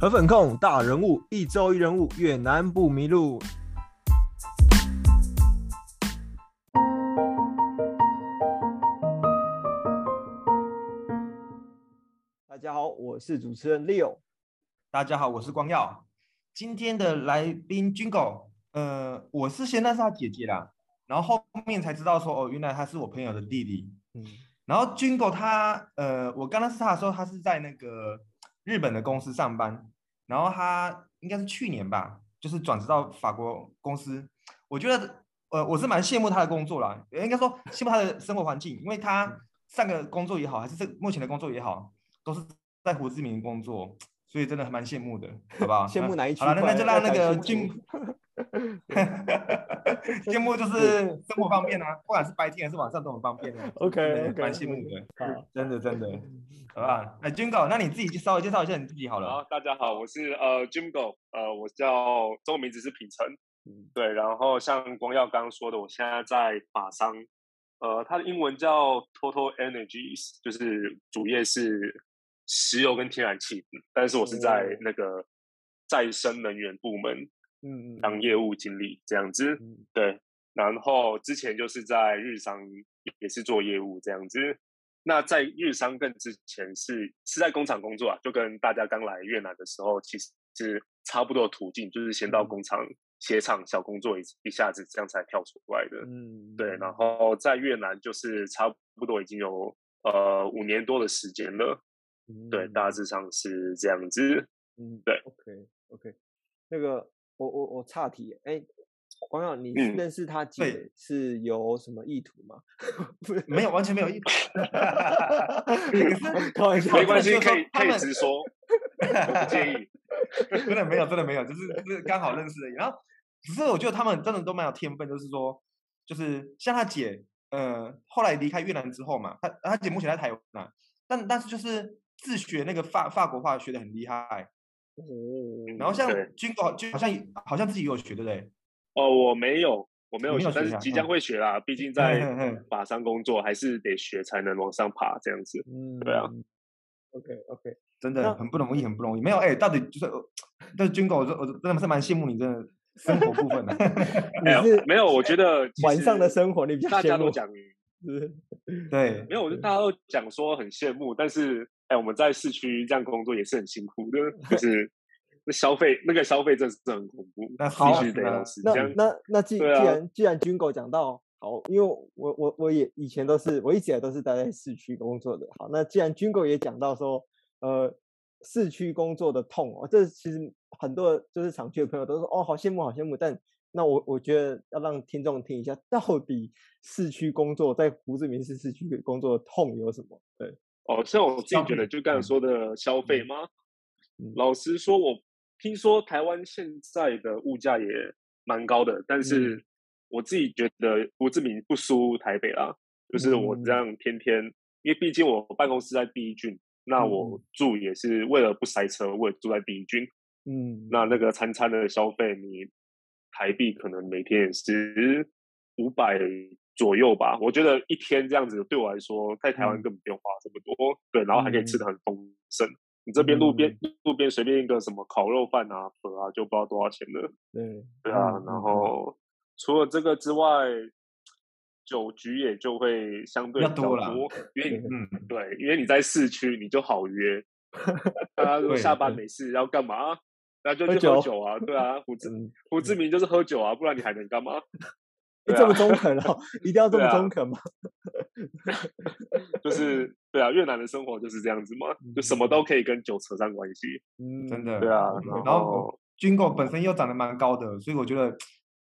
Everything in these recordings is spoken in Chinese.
河粉控大人物，一周一人物，越南不迷路。大家好，我是主持人 Leo。大家好，我是光耀。今天的来宾 Jingle，呃，我是先认识他姐姐啦，然后后面才知道说，哦，原来他是我朋友的弟弟。嗯，然后 Jingle 他，呃，我刚认识他的时候，他是在那个。日本的公司上班，然后他应该是去年吧，就是转职到法国公司。我觉得，呃，我是蛮羡慕他的工作啦，应该说羡慕他的生活环境，因为他上个工作也好，还是这目前的工作也好，都是在胡志明工作，所以真的还蛮羡慕的，好不好？羡慕哪一区？好了，那就让那个君。羡慕 就是生活方便啊，不管是白天还是晚上都很方便 的。OK，蛮羡慕的，真的真的，好吧？哎，Jingle，那你自己稍微介绍一下你自己好了。好，大家好，我是呃 Jingle，呃，我叫中文名字是品成，嗯，对，然后像光耀刚刚说的，我现在在法商，呃，它的英文叫 Total Energies，就是主业是石油跟天然气，但是我是在那个再生能源部门。嗯嗯，当业务经理这样子，嗯、对，然后之前就是在日商也是做业务这样子。那在日商更之前是是在工厂工作啊，就跟大家刚来越南的时候其实是差不多的途径，就是先到工厂鞋厂小工作一一下子，这样才跳出来的。嗯，对，然后在越南就是差不多已经有呃五年多的时间了。嗯、对，大致上是这样子。嗯，对，OK OK，那个。我我我岔题，哎，光耀，你认识他姐是有什么意图吗？嗯、没有，完全没有意图。开玩笑，没关系，可以可以直说，不介意。真的没有，真的没有，就是就是刚好认识而已。然后，只是我觉得他们真的都蛮有天分，就是说，就是像他姐，呃，后来离开越南之后嘛，他他姐目前在台湾，但但是就是自学那个法法国话学的很厉害。哦，然后像军哥就好像好像自己有学，对不对？哦，我没有，我没有学，但是即将会学啦。毕竟在法商工作，还是得学才能往上爬，这样子。嗯，对啊。OK OK，真的很不容易，很不容易。没有哎，到底就是，但是军哥，我我真的是蛮羡慕你真的 生活部分的。没有没有，我觉得 晚上的生活你比较。大家都讲，对，没有，我就大家都讲说很羡慕，但是。哎，我们在市区这样工作也是很辛苦的，就是那消费那个消费真是很恐怖。那好，必须得老实。那那那既既然既然 Jingle 讲到好，因为我我我也以前都是我一直以来都是待在市区工作的。好，那既然 Jingle 也讲到说，呃，市区工作的痛哦，这其实很多就是厂区的朋友都说哦，好羡慕，好羡慕。但那我我觉得要让听众听一下，到底市区工作在胡志明市市区工作的痛有什么？对。哦，像我自己觉得，就刚才说的消费吗？老实说，我听说台湾现在的物价也蛮高的，但是我自己觉得胡志明不输台北啦。就是我这样天天，因为毕竟我办公室在第一郡，那我住也是为了不塞车，我也住在第一郡。嗯，那那个餐餐的消费，你台币可能每天也是五百。左右吧，我觉得一天这样子对我来说，在台湾根本不用花这么多，嗯、对，然后还可以吃得很丰盛。嗯、你这边路边、嗯、路边随便一个什么烤肉饭啊、粉啊，就不知道多少钱了。对，对啊。嗯、然后、嗯、除了这个之外，酒局也就会相对比较多，多因为嗯，对，因为你在市区，你就好约。大家如果下班没事要干嘛？那就去喝酒啊，对啊，胡志胡志明就是喝酒啊，不然你还能干嘛？啊、这么中肯哦，一定要 这么中肯吗？啊、就是对啊，越南的生活就是这样子嘛，就什么都可以跟酒扯上关系。嗯，真的。对啊，然后 Jingle 本身又长得蛮高的，所以我觉得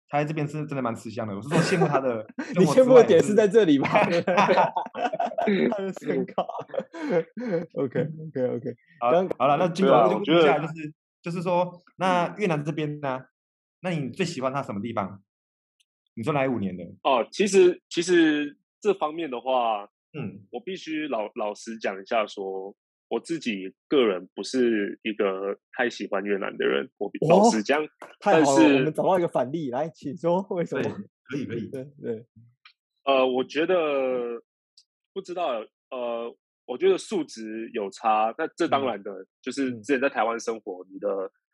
他在这边是真的蛮吃香的。我是说羡慕他的，你羡慕的点是在这里吗？他的身高。OK OK OK，好，好了，那 Jingle 就接下就是就是说，那越南这边呢，那你最喜欢他什么地方？你说哪五年的哦，其实其实这方面的话，嗯，我必须老老实讲一下说，说我自己个人不是一个太喜欢越南的人，我老实讲。太好了，但是我们找到一个反例，来，请说为什么？可以可以，对对。呃，我觉得不知道，呃，我觉得素质有差，那这当然的，嗯、就是之前在台湾生活，你的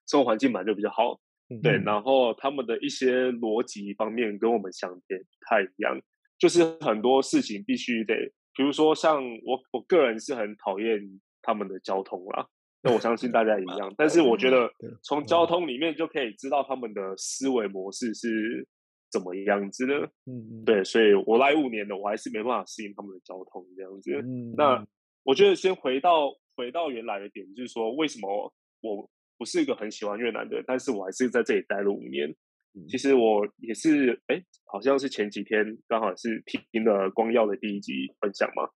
生活环境本来就比较好，嗯、对，然后他们的一些逻辑方面跟我们想的不太一样，就是很多事情必须得，比如说像我我个人是很讨厌他们的交通啦，那我相信大家一样，但是我觉得从交通里面就可以知道他们的思维模式是。怎么样子的？嗯，对，所以我来五年了，我还是没办法适应他们的交通这样子。嗯，那我觉得先回到回到原来的点，就是说为什么我不是一个很喜欢越南的，但是我还是在这里待了五年。嗯、其实我也是，哎，好像是前几天刚好是听了光耀的第一集分享嘛。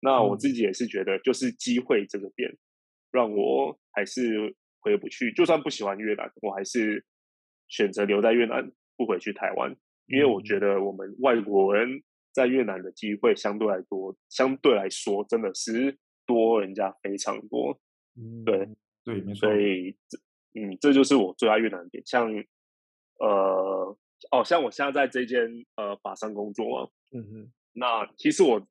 那我自己也是觉得，就是机会这个点，让我还是回不去。就算不喜欢越南，我还是选择留在越南。不回去台湾，因为我觉得我们外国人在越南的机会相对来多，相对来说真的是多人家非常多。嗯，对对，没错。所以，嗯，这就是我最爱越南的点。像，呃，哦，像我现在在这间呃法商工作嘛，嗯哼。那其实我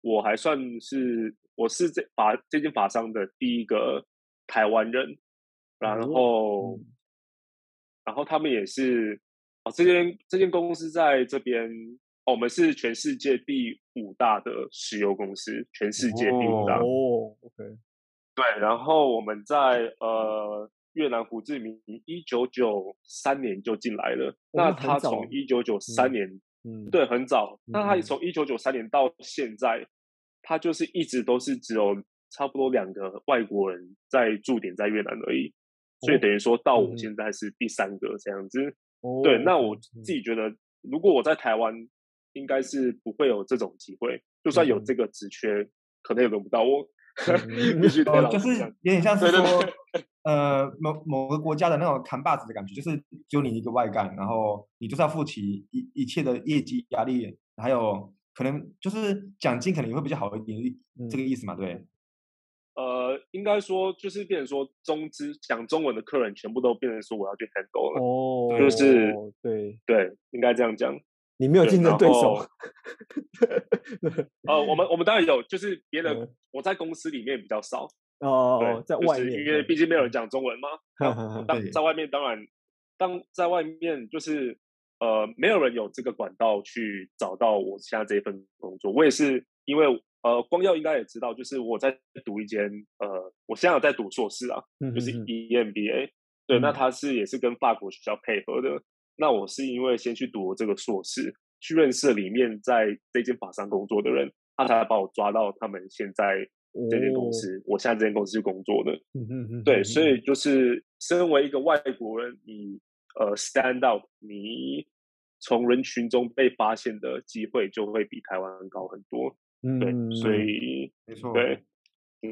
我还算是我是这法这间法商的第一个台湾人，然后，嗯、然后他们也是。哦，这间这间公司在这边，哦，我们是全世界第五大的石油公司，全世界第五大。哦，OK。对，然后我们在呃越南胡志明一九九三年就进来了。哦、那他从一九九三年，嗯，对，很早。嗯、那他从一九九三年到现在，嗯、他就是一直都是只有差不多两个外国人在驻点在越南而已，哦、所以等于说到我现在是第三个这样子。对，那我自己觉得，如果我在台湾，应该是不会有这种机会。就算有这个职缺，可能也轮不到我。必须得就是有点像是说，呃，某某个国家的那种扛把子的感觉，就是只有你一个外干，然后你就是要负起一一切的业绩压力，还有可能就是奖金可能也会比较好一点，这个意思嘛？对。呃，应该说就是变成说中资讲中文的客人全部都变成说我要去 handle 了，哦，就是对对，应该这样讲。你没有竞争对手。呃，我们我们当然有，就是别人我在公司里面比较少哦，对，在外面，因为毕竟没有人讲中文嘛。当在外面当然，当在外面就是呃，没有人有这个管道去找到我现在这一份工作。我也是因为。呃，光耀应该也知道，就是我在读一间呃，我现在有在读硕士啊，嗯、就是 EMBA。对，嗯、那他是也是跟法国学校配合的。那我是因为先去读了这个硕士，去认识里面在这间法商工作的人，他才把我抓到他们现在这间公司，哦、我现在这间公司去工作的。嗯嗯嗯对，所以就是身为一个外国人，你呃 stand out，你从人群中被发现的机会就会比台湾高很多。嗯，对，所以没错，对，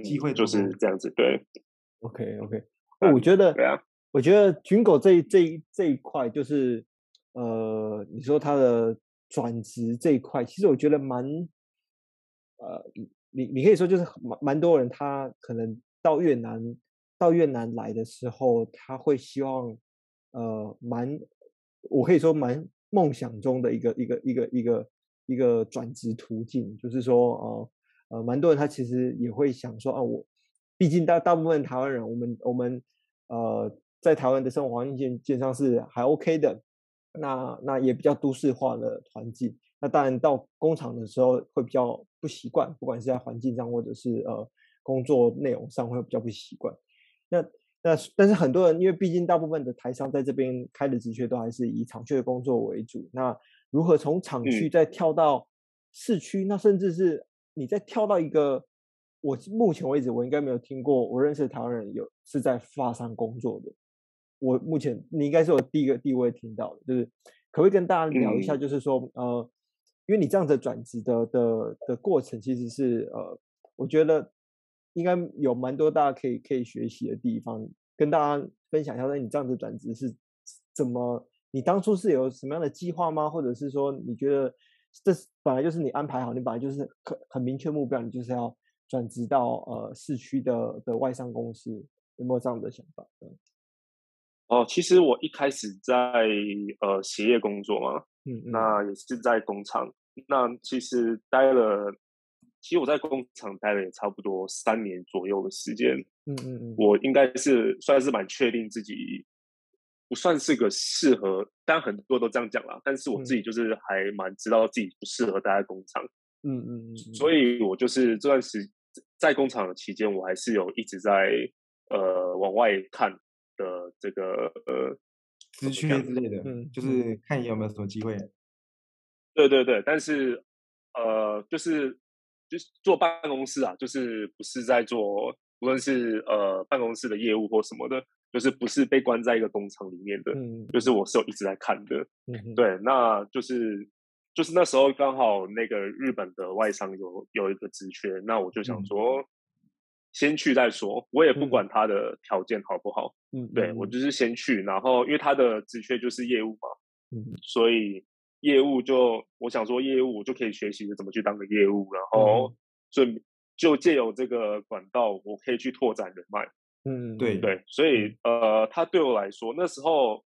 机会就是这样子，对。OK，OK，我觉得，对啊，我觉得军狗这一这一这一块，就是呃，你说他的转职这一块，其实我觉得蛮，呃，你你可以说就是蛮蛮多人，他可能到越南到越南来的时候，他会希望，呃，蛮，我可以说蛮梦想中的一个一个一个。一个一个转职途径，就是说，呃，呃，蛮多人他其实也会想说，啊，我毕竟大大部分台湾人，我们我们呃，在台湾的生活环境基本上是还 OK 的，那那也比较都市化的环境，那当然到工厂的时候会比较不习惯，不管是在环境上或者是呃工作内容上会比较不习惯。那那但是很多人因为毕竟大部分的台商在这边开的职缺都还是以厂区的工作为主，那。如何从厂区再跳到市区？嗯、那甚至是你再跳到一个，我目前为止我应该没有听过，我认识的台湾人有是在发商工作的。我目前你应该是我第一个第一位听到的，就是可不可以跟大家聊一下？就是说，嗯、呃，因为你这样子转职的的的过程，其实是呃，我觉得应该有蛮多大家可以可以学习的地方，跟大家分享一下。那你这样子转职是怎么？你当初是有什么样的计划吗？或者是说，你觉得这本来就是你安排好，你本来就是很很明确目标，你就是要转职到呃市区的的外商公司，有没有这样的想法？哦，其实我一开始在呃鞋业工作嘛，嗯，嗯，那也是在工厂，那其实待了其实我在工厂待了也差不多三年左右的时间。嗯嗯嗯，我应该是算是蛮确定自己不算是个适合，当然很多都这样讲啦。但是我自己就是还蛮知道自己不适合待在工厂。嗯嗯嗯，所以我就是这段时在工厂的期间，我还是有一直在呃往外看的这个呃职缺之类的，嗯，就是看有没有什么机会。对对对，但是呃，就是就是坐办公室啊，就是不是在做，无论是呃办公室的业务或什么的，就是不是被关在一个工厂里面的，嗯，就是我是有一直在看的，嗯，对，那就是就是那时候刚好那个日本的外商有有一个职缺，那我就想说，嗯，先去再说，我也不管他的条件好不好，嗯，对我就是先去，然后因为他的职缺就是业务嘛，嗯，所以。业务就我想说，业务我就可以学习怎么去当个业务，然后就就借由这个管道，我可以去拓展人脉。嗯，对对，所以呃，他对我来说那时候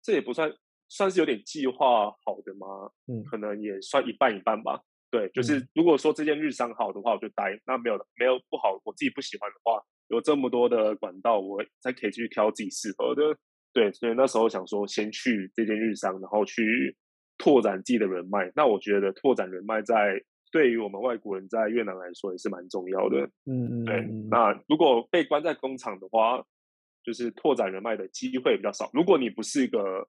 这也不算算是有点计划好的吗？嗯，可能也算一半一半吧。对，就是如果说这件日商好的话，我就待；那没有没有不好，我自己不喜欢的话，有这么多的管道，我才可以去挑自己适合的。对，所以那时候想说，先去这件日商，然后去。拓展自己的人脉，那我觉得拓展人脉在对于我们外国人在越南来说也是蛮重要的。嗯嗯，对。那如果被关在工厂的话，就是拓展人脉的机会比较少。如果你不是一个，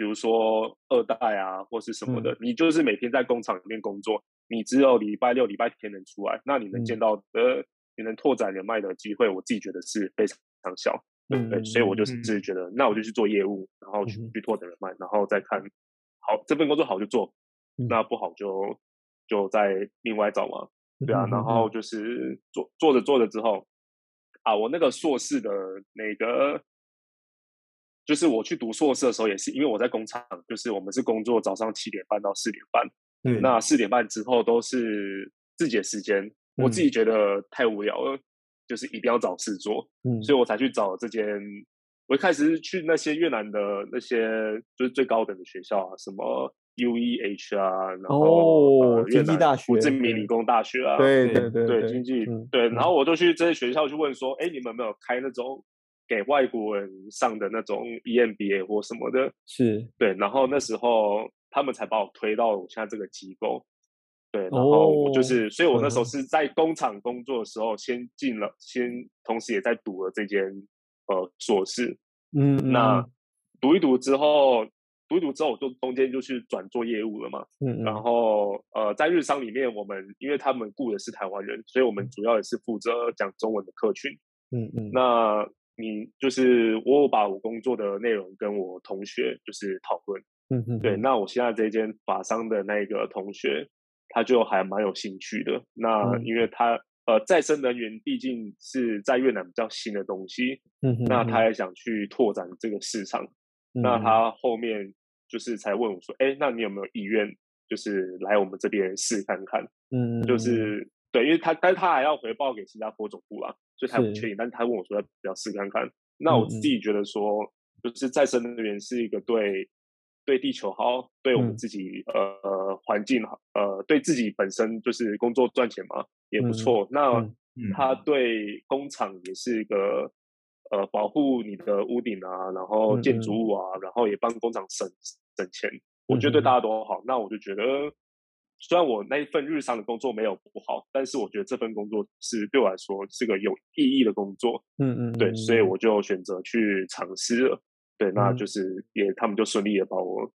比如说二代啊，或是什么的，嗯、你就是每天在工厂里面工作，你只有礼拜六、礼拜天能出来，那你能见到的、嗯、你能拓展人脉的机会，我自己觉得是非常小。嗯，对。所以我就是自己觉得，嗯、那我就去做业务，然后去、嗯、去拓展人脉，然后再看。好，这份工作好就做，那不好就就再另外找嘛，对啊。然后就是做做着做着之后，啊，我那个硕士的那个，就是我去读硕士的时候，也是因为我在工厂，就是我们是工作早上七点半到四点半，嗯，那四点半之后都是自己的时间，我自己觉得太无聊了，就是一定要找事做，嗯，所以我才去找这间。我一开始是去那些越南的那些就是最高等的学校啊，什么 UEH 啊，然后、呃、越南胡志明理工大学啊，对对对对，经济、嗯、对，然后我就去这些学校去问说，哎、嗯，你们有没有开那种给外国人上的那种 EMBA 或什么的？是。对，然后那时候他们才把我推到我现在这个机构，对，然后我就是，哦、所以我那时候是在工厂工作的时候，先进了，先同时也在读了这间。呃，硕士，嗯，那读一读之后，读一读之后，我就中间就去转做业务了嘛，嗯，然后呃，在日商里面，我们因为他们雇的是台湾人，所以我们主要也是负责讲中文的客群，嗯嗯，那你就是我有把我工作的内容跟我同学就是讨论，嗯嗯，对，那我现在这间法商的那个同学，他就还蛮有兴趣的，那因为他。呃，再生能源毕竟是在越南比较新的东西，嗯哼，那他也想去拓展这个市场，嗯、那他后面就是才问我说，哎，那你有没有意愿，就是来我们这边试看看？嗯，就是对，因为他，但是他还要回报给新加坡总部啊，所以他不确定，是但是他问我说要试看看。那我自己觉得说，就是再生能源是一个对对地球好，对我们自己、嗯、呃环境好，呃对自己本身就是工作赚钱嘛。也不错，嗯、那它对工厂也是一个、嗯、呃保护你的屋顶啊，然后建筑物啊，嗯、然后也帮工厂省省钱，我觉得对大家都好。嗯、那我就觉得，虽然我那一份日常的工作没有不好，但是我觉得这份工作是对我来说是个有意义的工作。嗯嗯，对，所以我就选择去尝试了。对，那就是也他们就顺利的把我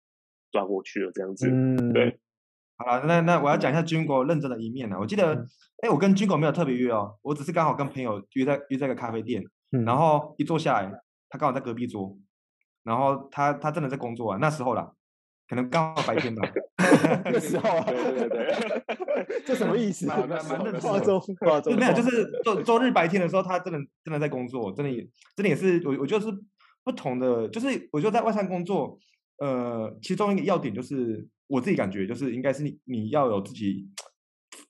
抓过去了，这样子。嗯，对。好了，那那我要讲一下军国认真的一面呢。我记得，哎、嗯，我跟军国没有特别约哦，我只是刚好跟朋友约在约在个咖啡店，嗯、然后一坐下来，他刚好在隔壁桌，然后他他真的在工作啊，那时候啦，可能刚好白天吧，那时候啊，对对对，这什么意思？蛮蛮认真。化妆化妆，没有，就是周周日白天的时候，他真的真的在工作，真的也真的也是，我我觉得是不同的，就是我觉得在外商工作，呃，其中一个要点就是。我自己感觉就是应该是你你要有自己，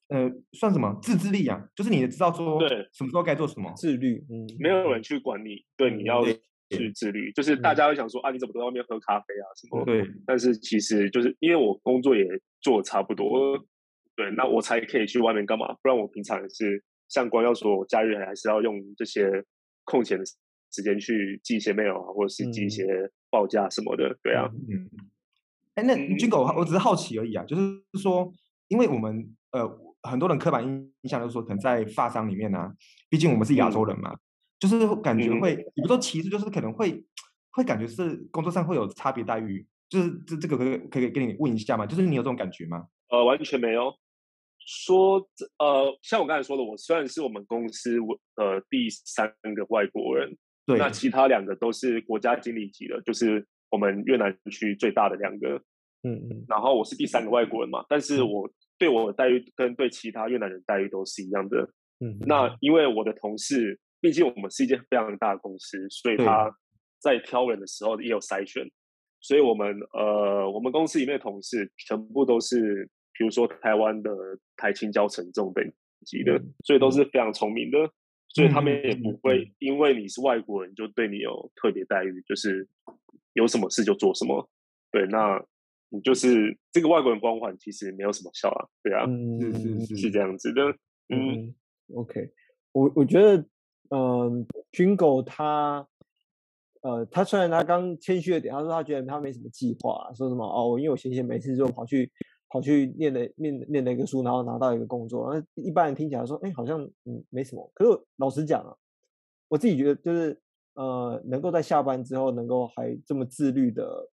呃，算什么自制力啊？就是你也知道说，对，什么时候该做什么，自律。嗯，没有人去管你，对，你要去自律。就是大家会想说啊，你怎么都在外面喝咖啡啊什么？对。但是其实就是因为我工作也做的差不多，对，那我才可以去外面干嘛？不然我平常也是像光耀说，我假日还是要用这些空闲的时间去寄一些 mail 啊，或者是寄一些报价什么的。嗯、对啊，嗯，哎，那军狗，我只是好奇而已啊，就是说，因为我们呃很多人刻板印象就是说，可能在发商里面啊，毕竟我们是亚洲人嘛，嗯、就是感觉会，也、嗯、不说歧视，就是可能会会感觉是工作上会有差别待遇。就是这这个可以可以跟你问一下吗？就是你有这种感觉吗？呃，完全没有。说呃，像我刚才说的，我虽然是我们公司呃第三个外国人，对，那其他两个都是国家经理级的，就是我们越南区最大的两个。嗯嗯。然后我是第三个外国人嘛，但是我对我的待遇跟对其他越南人待遇都是一样的。嗯。那因为我的同事，毕竟我们是一间非常大的公司，所以他在挑人的时候也有筛选。所以，我们呃，我们公司里面的同事全部都是，比如说台湾的台青交成这种等级的，所以都是非常聪明的，所以他们也不会。因为你是外国人就对你有特别待遇，就是有什么事就做什么。对，那你就是这个外国人光环其实没有什么效啊，对啊，是是是是这样子的，嗯，OK，我我觉得，嗯、呃，军狗他。呃，他虽然他刚谦虚了点，他说他觉得他没什么计划，啊，说什么哦，因为我闲闲没事就跑去跑去念了念念了一个书，然后拿到一个工作。那一般人听起来说，哎，好像嗯没什么。可是老实讲啊，我自己觉得就是呃，能够在下班之后能够还这么自律的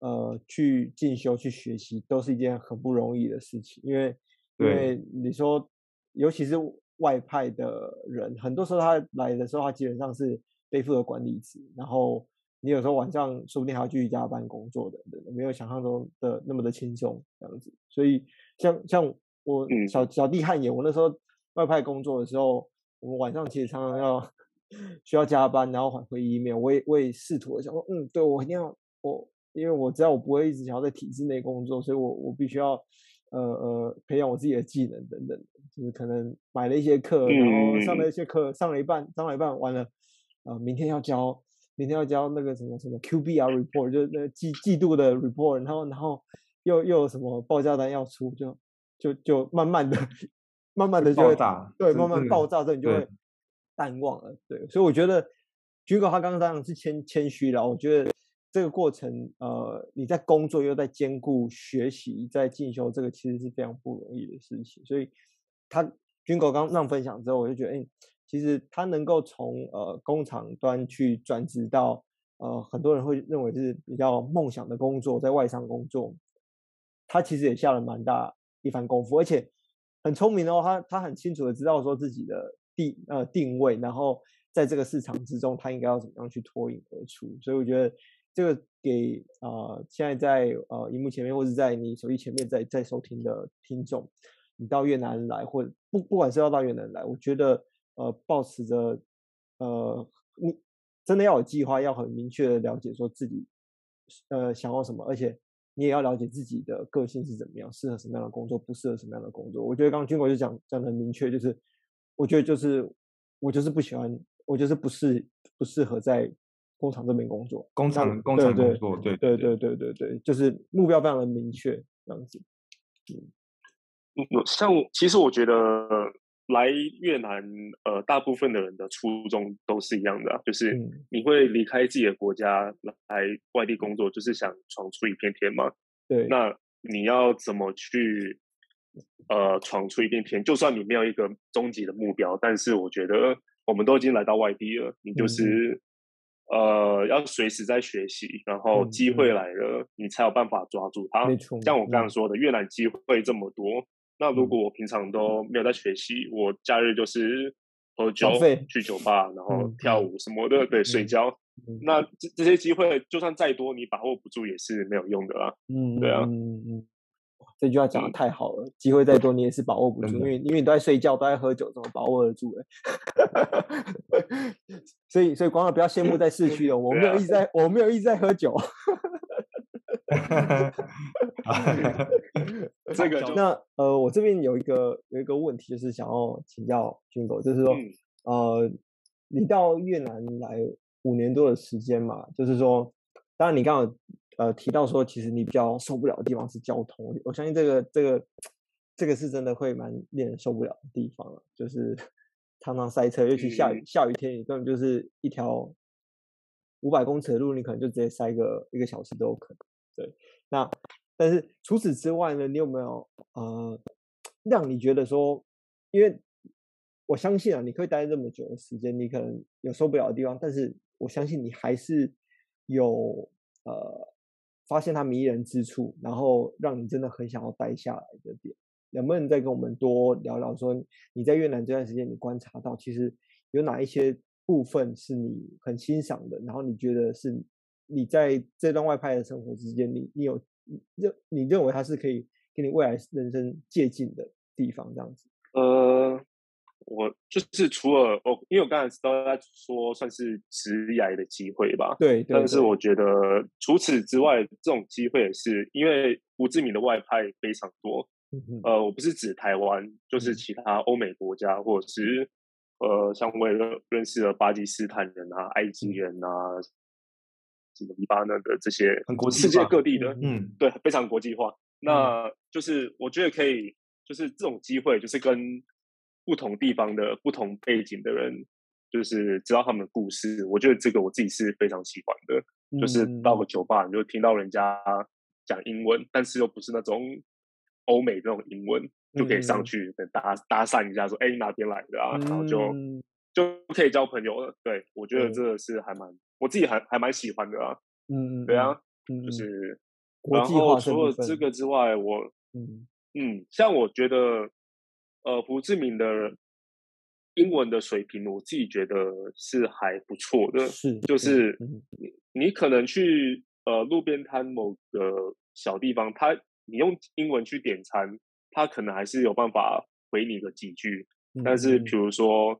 呃去进修去学习，都是一件很不容易的事情。因为因为你说，尤其是外派的人，很多时候他来的时候，他基本上是。背负的管理职，然后你有时候晚上说不定还要继续加班工作的，没有想象中的那么的轻松这样子。所以像像我小小弟汗颜，我那时候外派工作的时候，我们晚上其实常常要 需要加班，然后返回 email，我也我也试图的想说，嗯，对我一定要我，因为我知道我不会一直想要在体制内工作，所以我我必须要呃呃培养我自己的技能等等，就是可能买了一些课，然后上了一些课，上了一半，上了一半完了。啊、呃，明天要交，明天要交那个什么什么 QBR report，就是那季季度的 report，然后然后又又有什么报价单要出，就就就慢慢的，慢慢的就会打，对，慢慢爆炸，之后你就会淡忘了，对，所以我觉得军哥他刚刚当然是谦谦虚了，我觉得这个过程，呃，你在工作又在兼顾学习，在进修，这个其实是非常不容易的事情，所以他军狗刚让分享之后，我就觉得，哎。其实他能够从呃工厂端去转职到呃很多人会认为是比较梦想的工作，在外商工作，他其实也下了蛮大一番功夫，而且很聪明哦。他他很清楚的知道说自己的定呃定位，然后在这个市场之中，他应该要怎么样去脱颖而出。所以我觉得这个给啊、现在在呃荧幕前面或者在你手机前面在在收听的听众，你到越南来或者不不管是要到越南来，我觉得。呃，抱持着，呃，你真的要有计划，要很明确的了解说自己，呃，想要什么，而且你也要了解自己的个性是怎么样，适合什么样的工作，不适合什么样的工作。我觉得刚刚军国就讲讲的很明确，就是我觉得就是我就是不喜欢，我就是不适不适合在工厂这边工作，工厂工厂工作，对对对对对对，就是目标非常的明确这样子。嗯，像其实我觉得。来越南，呃，大部分的人的初衷都是一样的，啊，就是你会离开自己的国家来外地工作，就是想闯出一片天嘛。对。那你要怎么去，呃，闯出一片天？就算你没有一个终极的目标，但是我觉得我们都已经来到外地了，你就是，嗯、呃，要随时在学习，然后机会来了，嗯，你才有办法抓住它。像我刚刚说的，嗯，越南机会这么多。那如果我平常都没有在学习，我假日就是喝酒、去酒吧，然后跳舞什么的，对，睡觉。那这这些机会，就算再多，你把握不住也是没有用的啦。嗯，对啊。嗯嗯，这句话讲的太好了，机会再多，你也是把握不住，因为因为你都在睡觉，都在喝酒，怎么把握得住？所以所以，光耀不要羡慕在市区的，我没有一直在，我没有一直在喝酒。这个那呃，我这边有一个有一个问题，就是想要请教军狗，就是说、嗯、呃，你到越南来五年多的时间嘛，就是说，当然你刚刚呃提到说，其实你比较受不了的地方是交通，我相信这个这个这个是真的会蛮令人受不了的地方了，就是 常常塞车，尤其下雨下雨天，你根本就是一条五百公尺的路，你可能就直接塞个一个小时都有可能。对，那但是除此之外呢，你有没有呃让你觉得说，因为我相信啊，你可以待这么久的时间，你可能有受不了的地方，但是我相信你还是有呃。发现它迷人之处，然后让你真的很想要待下来的点，能不能再跟我们多聊聊？说你在越南这段时间，你观察到其实有哪一些部分是你很欣赏的，然后你觉得是你在这段外派的生活之间，你你有认你认为它是可以给你未来人生借鉴的地方，这样子？呃。我就是除了哦，因为我刚才都在说算是职涯的机会吧，对，对。但是我觉得除此之外，这种机会也是因为胡志明的外派非常多。嗯。呃，我不是指台湾，就是其他欧美国家，或者是呃，像我也认识了巴基斯坦人啊、埃及人啊、什么黎巴嫩的这些，很国际，世界各地的，嗯，对，非常国际化。那就是我觉得可以，就是这种机会，就是跟。不同地方的不同背景的人，就是知道他们的故事。我觉得这个我自己是非常喜欢的。嗯、就是到个酒吧，你就听到人家讲英文，但是又不是那种欧美这种英文，就可以上去搭搭讪一下，说：“哎、嗯，你哪边来的啊？”然后就就可以交朋友了。对，我觉得这个是还蛮，我自己还还蛮喜欢的啊。嗯，对啊，就是。然后除了这个之外，我嗯嗯，像我觉得。呃，胡志明的英文的水平，我自己觉得是还不错的。是，就是你你可能去呃路边摊某个小地方，他你用英文去点餐，他可能还是有办法回你个几句。嗯、但是比如说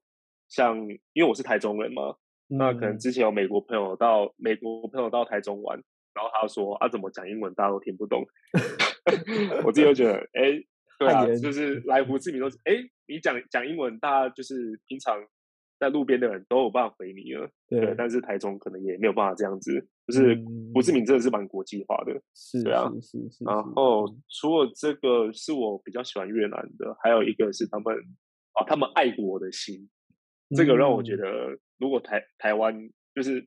像，因为我是台中人嘛，嗯、那可能之前有美国朋友到美国朋友到台中玩，然后他说啊，怎么讲英文大家都听不懂，我自己就觉得哎。诶对啊，就是来胡志明都是，哎，你讲讲英文，大家就是平常在路边的人都有办法回你了。对，对，但是台中可能也没有办法这样子，就是胡志明真的是蛮国际化的。是，对啊，是是是。然后除了这个是我比较喜欢越南的，还有一个是他们啊，他们爱国的心，这个让我觉得，如果台台湾就是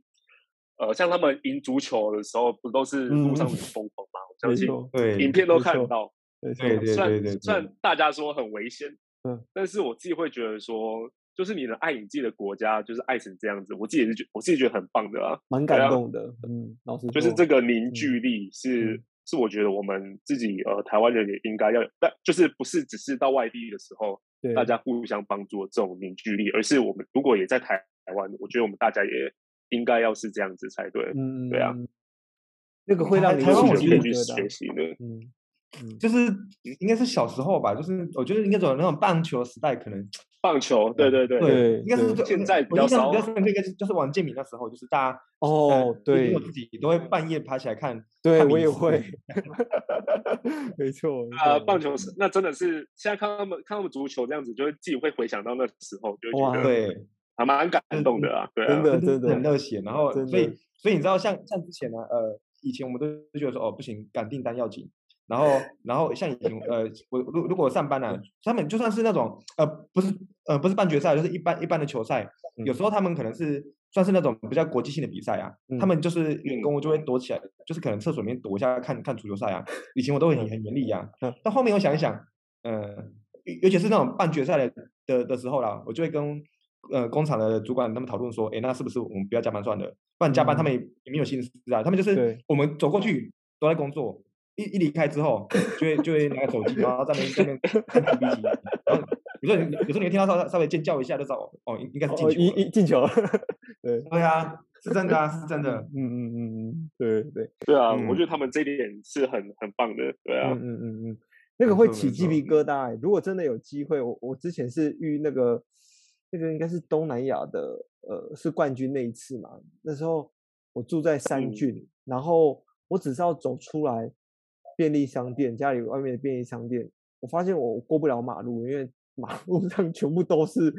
呃，像他们赢足球的时候，不都是路上很疯狂吗？我相信，对，影片都看到。对对对对对，虽然大家说很危险，嗯，但是我自己会觉得说，就是你的爱你自己的国家，就是爱成这样子，我自己也是觉，我自己觉得很棒的啊，蛮感动的，嗯，老师，就是这个凝聚力是是我觉得我们自己呃台湾人也应该要有，但就是不是只是到外地的时候，大家互相帮助的这种凝聚力，而是我们如果也在台台湾，我觉得我们大家也应该要是这样子才对，嗯，对啊，那个会让你可以去学习的，嗯。就是应该是小时候吧，就是我觉得应该走那种棒球时代，可能棒球，对对对对，应该是现在比较少。比较深刻应该是就是王建民那时候，就是大家哦，对，我自己都会半夜爬起来看，对我也会，没错啊，棒球是那真的是现在看他们看他们足球这样子，就会自己会回想到那时候，就觉得对，还蛮感动的啊，对，真的真的很热血。然后所以所以你知道像像之前呢，呃，以前我们都觉得说哦不行，赶订单要紧。然后，然后像以前，呃，我如如果上班呢、啊，他们就算是那种，呃，不是，呃，不是半决赛，就是一般一般的球赛，嗯、有时候他们可能是算是那种比较国际性的比赛啊，嗯、他们就是员工就会躲起来，就是可能厕所里面躲一下看看足球赛啊。以前我都会很很严厉呀、啊，嗯、但后面我想一想，嗯、呃，尤其是那种半决赛的的的时候啦，我就会跟呃工厂的主管他们讨论说，哎，那是不是我们不要加班算了？不然加班他们也没有心思啊，他们就是我们走过去都在工作。一一离开之后，就会就会拿个手机，然后在那在那 看 PPT，然后有时候有时候你会听到稍稍微尖叫一下，就知道哦，应该是进球，一一进球了。对对啊，是真的啊，是真的。嗯嗯嗯嗯，对对对啊，我觉得他们这一点是很很棒的。对啊，嗯嗯嗯，那个会起鸡皮疙瘩。如果真的有机会，我我之前是遇那个那个应该是东南亚的，呃，是冠军那一次嘛。那时候我住在三郡，然后我只是要走出来。便利商店，家里外面的便利商店，我发现我过不了马路，因为马 路上全部都是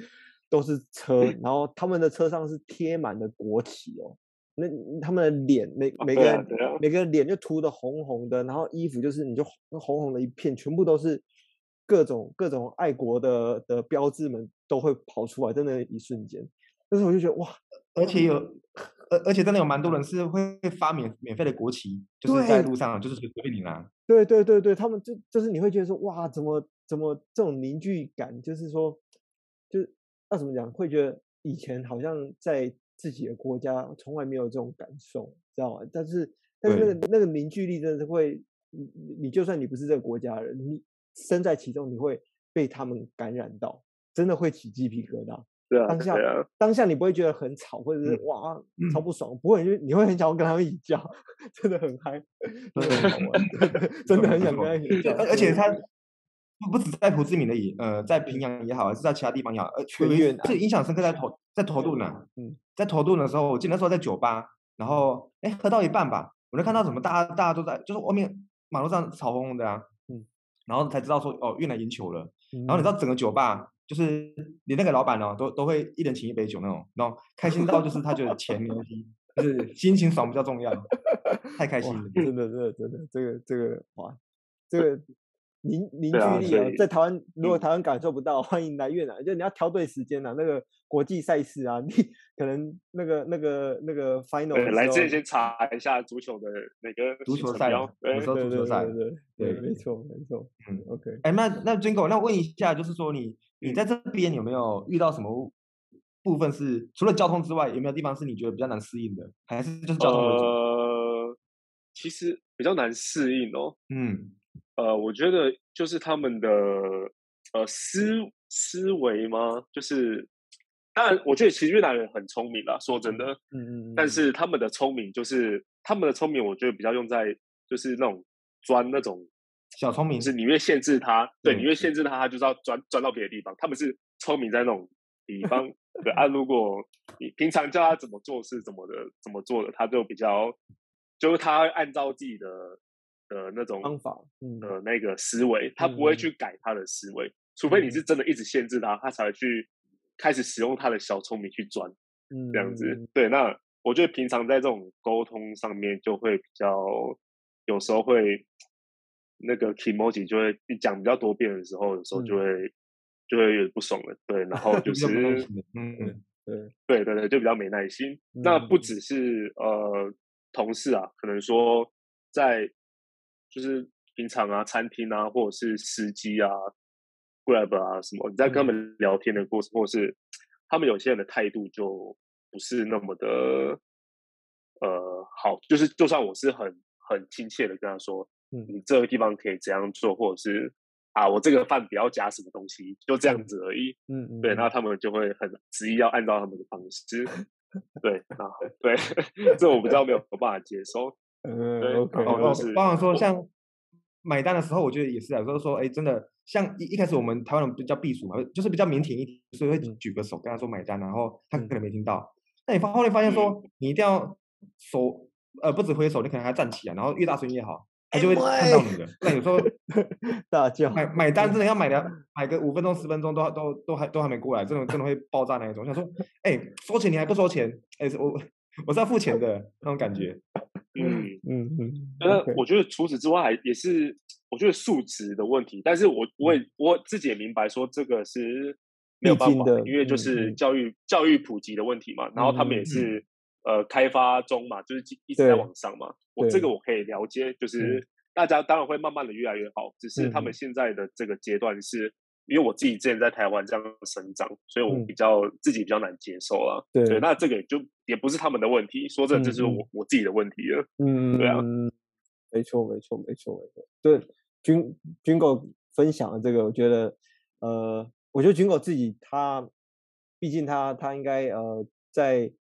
都是车，然后他们的车上是贴满了国旗哦，那他们的脸每每个人每个人脸就涂的红红的，然后衣服就是你就红红的一片，全部都是各种各种爱国的的标志们都会跑出来，真的，一瞬间。但是我就觉得哇，而且有，而而且真的有蛮多人是会发免免费的国旗，就是在路上就是随便你拿。对对对对，他们就就是你会觉得说哇，怎么怎么这种凝聚感，就是说，就是那怎么讲，会觉得以前好像在自己的国家从来没有这种感受，知道吗？但是但是那个那个凝聚力真的是会，你你就算你不是这个国家人，你身在其中，你会被他们感染到，真的会起鸡皮疙瘩。对啊，当下、啊、当下你不会觉得很吵，或者是、嗯、哇超不爽，不会，就你会很想要跟他们一起叫，真的很嗨，真的很好玩，真的很想跟他们一起叫。而且他不不止在胡志明的也，呃，在平阳也好，还是在其他地方也好，呃，全越南，这印象深刻在头在头度呢。嗯，在头度的时候，我记得那时候在酒吧，然后哎喝到一半吧，我就看到什么大家大家都在，就是外面马路上吵哄哄的啊，嗯，然后才知道说哦越南赢球了，然后你知道整个酒吧。就是你那个老板哦，都都会一人请一杯酒那种，然后开心到就是他觉得钱没关系，就是心情爽比较重要，太开心了，真 的真的真的，这个这个哇，这个。凝凝聚力啊，在台湾，如果台湾感受不到，欢迎来越南。就你要挑对时间啊，那个国际赛事啊，你可能那个那个那个 final。来之前先查一下足球的哪个足球赛，对对对对对，没错没错。嗯，OK。哎，那那 Jingle，那问一下，就是说你你在这边有没有遇到什么部分是除了交通之外，有没有地方是你觉得比较难适应的？还是就是交通为主？呃，其实比较难适应哦。嗯。呃，我觉得就是他们的呃思思维吗？就是当然，我觉得其实越南人很聪明啦，说真的，嗯嗯，但是他们的聪明就是他们的聪明，我觉得比较用在就是那种钻那种小聪明，是你越限制他，对，你越限制他，他就是要钻钻到别的地方。他们是聪明在那种地方，对啊，如果你平常教他怎么做是怎么的怎么做的，他就比较就是他会按照自己的。的那种方法，呃，那个思维，他不会去改他的思维，除非你是真的一直限制他，他才会去开始使用他的小聪明去钻，这样子。对，那我觉得平常在这种沟通上面就会比较，有时候会那个 kimoji 就会你讲比较多遍的时候，有时候就会就会有点不爽了。对，然后 就是，嗯，对对对对，就比较没耐心。那不只是呃同事啊，可能说在。就是平常啊，餐厅啊，或者是司机啊，Grab 啊什么，你在跟他们聊天的过程，嗯、或者是他们有些人的态度就不是那么的呃好，就是就算我是很很亲切的跟他说，嗯，你这个地方可以怎样做，或者是啊，我这个饭不要加什么东西，就这样子而已，嗯。嗯，对，那他们就会很执意要按照他们的方式，对啊，对，这我不知道没有 办法接受。嗯，OK，包括说像买单的时候，我觉得也是啊，有时候说，哎，真的像一一开始我们台湾人比较避暑嘛，就是比较腼腆一点，所以会举个手跟他说买单，然后他可能没听到。那你发后来发现说，你一定要手呃不止挥手，你可能还站起来，然后越大声越好，他就会看到你的。那有时候大叫买买单真的要买的 买个五分钟十分钟都都都还都还没过来，真的真的会爆炸那一种。想说，哎，收钱你还不收钱？哎，我我是要付钱的那种感觉。嗯嗯嗯，那我觉得除此之外还也是，我觉得素质的问题。但是我我也我自己也明白说这个是没有办法的，因为就是教育教育普及的问题嘛。然后他们也是呃开发中嘛，就是一直在往上嘛。我这个我可以了解，就是大家当然会慢慢的越来越好，只是他们现在的这个阶段是。因为我自己之前在台湾这样生长，所以我比较、嗯、自己比较难接受啊。对，对，那这个也就也不是他们的问题，说真的，这是我、嗯、我自己的问题了。嗯，对啊，没错，没错，没错，没错。对，军军狗分享的这个，我觉得，呃，我觉得军狗自己他，毕竟他他应该呃在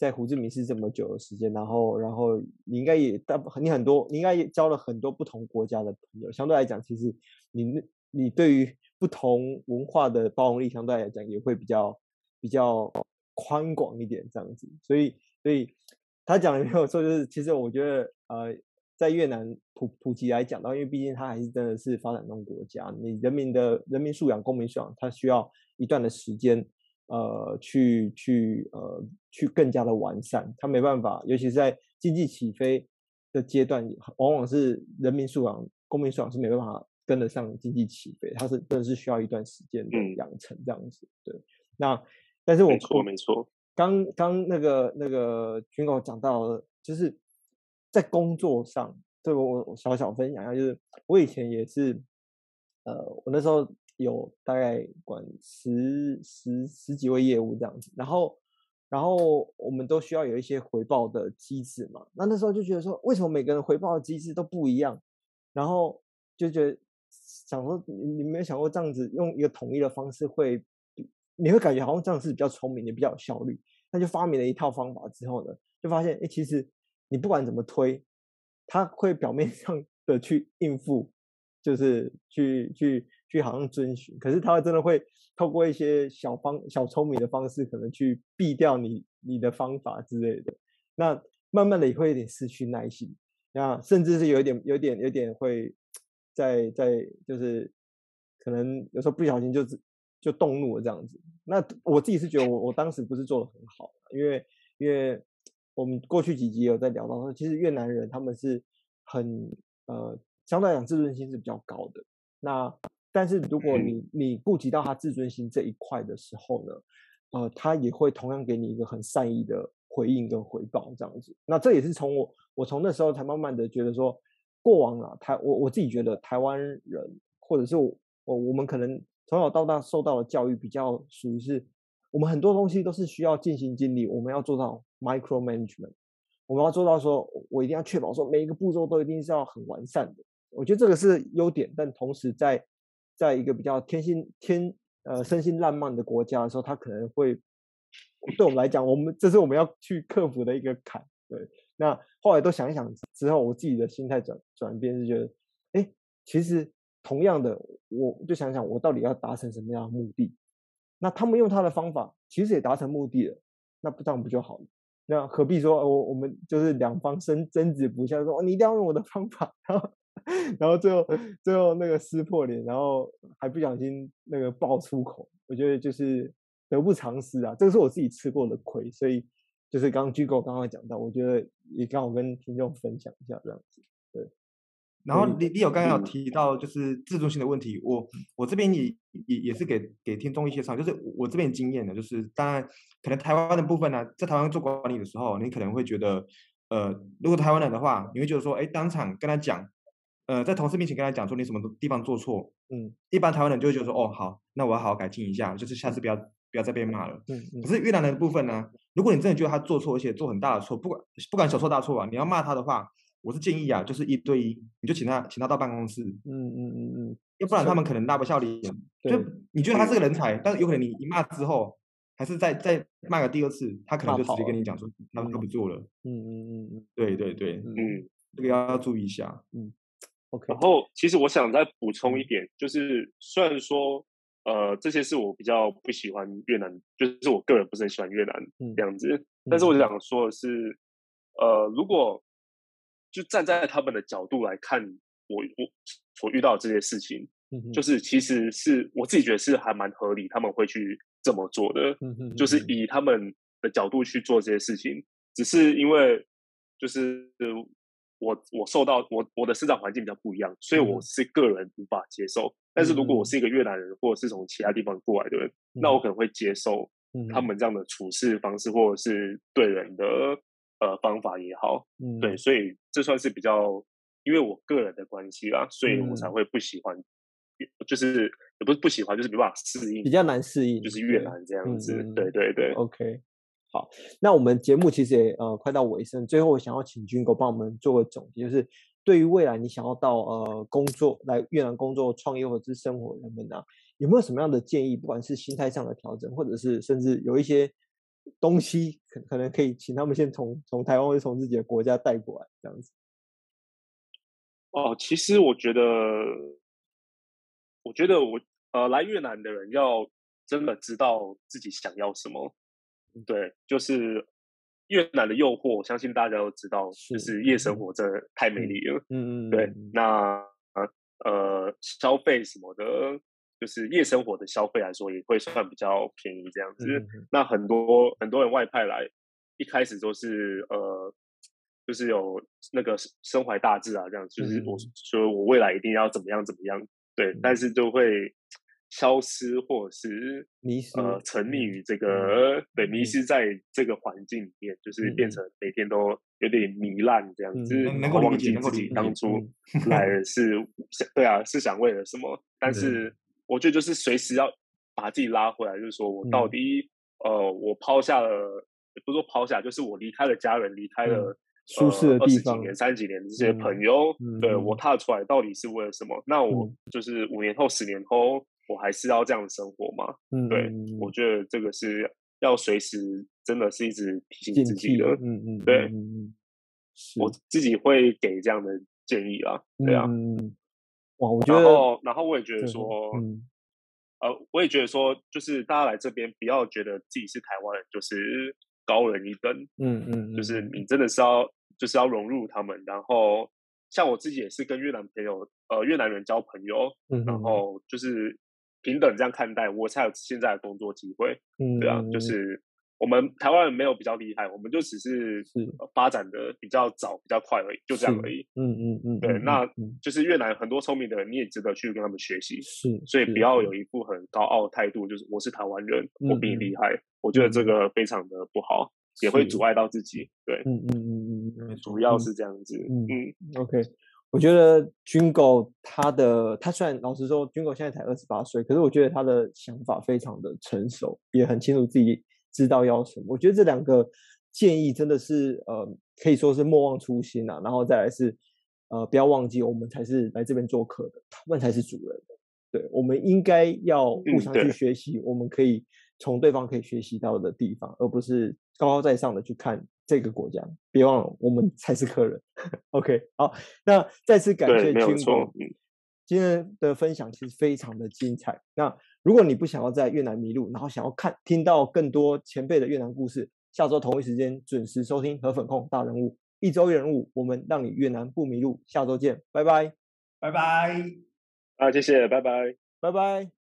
在胡志明市这么久的时间，然后然后你应该也大你很多，你应该也交了很多不同国家的朋友。相对来讲，其实你你对于不同文化的包容力相对来讲也会比较比较宽广一点，这样子。所以，所以他讲的没有错，就是其实我觉得，呃，在越南普普及来讲的话，因为毕竟它还是真的是发展中国家，你人民的人民素养、公民素养，它需要一段的时间，呃，去去呃去更加的完善。它没办法，尤其是在经济起飞的阶段，往往是人民素养、公民素养是没办法。跟得上经济起飞，它是真的是需要一段时间的养成这样子。对，那但是我没错没错，刚刚那个那个军狗讲到了，就是在工作上，这个我小小分享一下，就是我以前也是，呃，我那时候有大概管十十十几位业务这样子，然后。然后我们都需要有一些回报的机制嘛，那那时候就觉得说，为什么每个人回报的机制都不一样？然后就觉得想说，你你没有想过这样子用一个统一的方式会，你会感觉好像这样是比较聪明，也比较有效率。那就发明了一套方法之后呢，就发现，哎，其实你不管怎么推，他会表面上的去应付，就是去去去好像遵循，可是他真的会。透过一些小方小聪明的方式，可能去避掉你你的方法之类的，那慢慢的也会有点失去耐心，那甚至是有一点有点有点会在在就是可能有时候不小心就就动怒了这样子。那我自己是觉得我我当时不是做的很好，因为因为我们过去几集有在聊到说，其实越南人他们是很呃相对来讲自尊心是比较高的，那。但是如果你你顾及到他自尊心这一块的时候呢，呃，他也会同样给你一个很善意的回应跟回报这样子。那这也是从我我从那时候才慢慢的觉得说，过往啊台我我自己觉得台湾人或者是我我我们可能从小到大受到的教育比较属于是，我们很多东西都是需要尽心尽力，我们要做到 micro management，我们要做到说我一定要确保说每一个步骤都一定是要很完善的。我觉得这个是优点，但同时在在一个比较天心天呃身心烂漫的国家的时候，他可能会对我们来讲，我们这是我们要去克服的一个坎。对，那后来都想一想之后，我自己的心态转转变是觉得，哎，其实同样的，我就想想我到底要达成什么样的目的。那他们用他的方法，其实也达成目的了，那不这样不就好了？那何必说我我们就是两方争争执不下，说，你一定要用我的方法，然后。然后最后最后那个撕破脸，然后还不小心那个爆粗口，我觉得就是得不偿失啊。这个是我自己吃过的亏，所以就是刚刚 Jingle 刚刚讲到，我觉得也刚好跟听众分享一下这样子。对，然后你你有刚刚有提到就是自尊心的问题，我我这边也也也是给给听众一些上，就是我这边经验的，就是当然可能台湾的部分呢，在台湾做管理的时候，你可能会觉得，呃，如果台湾人的话，你会觉得说，哎，当场跟他讲。呃，在同事面前跟他讲说你什么地方做错，嗯，一般台湾人就会觉得说，哦，好，那我要好好改进一下，就是下次不要不要再被骂了。嗯嗯。可是越南人的部分呢，如果你真的觉得他做错，而且做很大的错，不管不管小错大错啊，你要骂他的话，我是建议啊，就是一对一，你就请他请他到办公室。嗯嗯嗯嗯。要不然他们可能拉不下脸。就你觉得他是个人才，但是有可能你一骂之后，还是再再骂个第二次，他可能就直接跟你讲说，他们都不做了。嗯嗯嗯嗯。对对对，嗯，这个要要注意一下。嗯。Okay. 然后，其实我想再补充一点，就是虽然说，呃，这些是我比较不喜欢越南，就是我个人不是很喜欢越南这样子，嗯、但是我想说的是，呃，如果就站在他们的角度来看，我我所遇到的这些事情，嗯、就是其实是我自己觉得是还蛮合理，他们会去这么做的，嗯、就是以他们的角度去做这些事情，只是因为就是。我我受到我我的生长环境比较不一样，所以我是个人无法接受。嗯、但是如果我是一个越南人，或者是从其他地方过来的人，嗯、那我可能会接受他们这样的处事方式，嗯、或者是对人的呃方法也好。嗯、对，所以这算是比较因为我个人的关系啦，所以我才会不喜欢，嗯、就是也不是不喜欢，就是没办法适应，比较难适应，就是越南这样子。嗯、对对对，OK。好，那我们节目其实也呃快到尾声，最后我想要请军狗帮我们做个总结，就是对于未来你想要到呃工作来越南工作创业或者是生活的人们呢，有没有什么样的建议？不管是心态上的调整，或者是甚至有一些东西可可能可以请他们先从从台湾或者从自己的国家带过来这样子。哦，其实我觉得，我觉得我呃来越南的人要真的知道自己想要什么。对，就是越南的诱惑，我相信大家都知道，是就是夜生活真的太美丽了。嗯嗯，对，那呃消费什么的，就是夜生活的消费来说，也会算比较便宜这样子。那很多很多人外派来，一开始都是呃，就是有那个身怀大志啊，这样就是我说我未来一定要怎么样怎么样，对，嗯、但是就会消失或者是迷失，呃，沉溺于这个，嗯、对，迷失在这个环境里面，嗯、就是变成每天都有点糜烂这样子，嗯、然后忘记自己当初来是，对啊，是想为了什么？但是我觉得就是随时要把自己拉回来，就是说我到底，嗯、呃，我抛下了，不是说抛下，就是我离开了家人，离开了。嗯舒适的地方，二十几年、三十几年的这些朋友，嗯、对、嗯、我踏出来到底是为了什么？那我就是五年后、十年后，我还是要这样生活吗？嗯，对，我觉得这个是要随时真的是一直提醒自己的。嗯嗯，对，嗯、我自己会给这样的建议啊。对啊，嗯、哇，我觉得，然后，然后我也觉得说，嗯、呃，我也觉得说，就是大家来这边不要觉得自己是台湾人，就是高人一等。嗯嗯，就是你真的是要。就是要融入他们，然后像我自己也是跟越南朋友，呃，越南人交朋友，嗯、然后就是平等这样看待，我才有现在的工作机会，嗯，对啊，就是我们台湾人没有比较厉害，我们就只是发展的比较早、比较快而已，就这样而已，嗯嗯嗯，对，那就是越南很多聪明的人，你也值得去跟他们学习，是，所以不要有。一副很高傲的态度，就是我是台湾人，嗯、我比你厉害，我觉得这个。非常的不好。也会阻。碍到自己，对，嗯嗯嗯嗯，主要是这样子，嗯嗯，OK，我觉得 Jingle 他的他虽然老实说，Jingle 现在才二十八岁，可是我觉得他的想法非常的成熟，也很清楚自己知道要什么。我觉得这两个建议真的是呃，可以说是莫忘初心啊，然后再来是呃，不要忘记我们才是来这边做客的，他们才是主人，对，我们应该要互相去学习，我们可以从对方可以学习到的地方，而不是。高高在上的去看这个国家，别忘了我们才是客人。OK，好，那再次感谢 Jingle 今天的分享，其实非常的精彩。那如果你不想要在越南迷路，然后想要看听到更多前辈的越南故事，下周同一时间准时收听和粉控大人物一周一人物，我们让你越南不迷路。下周见，拜拜，拜拜，啊，谢谢，拜拜，拜拜。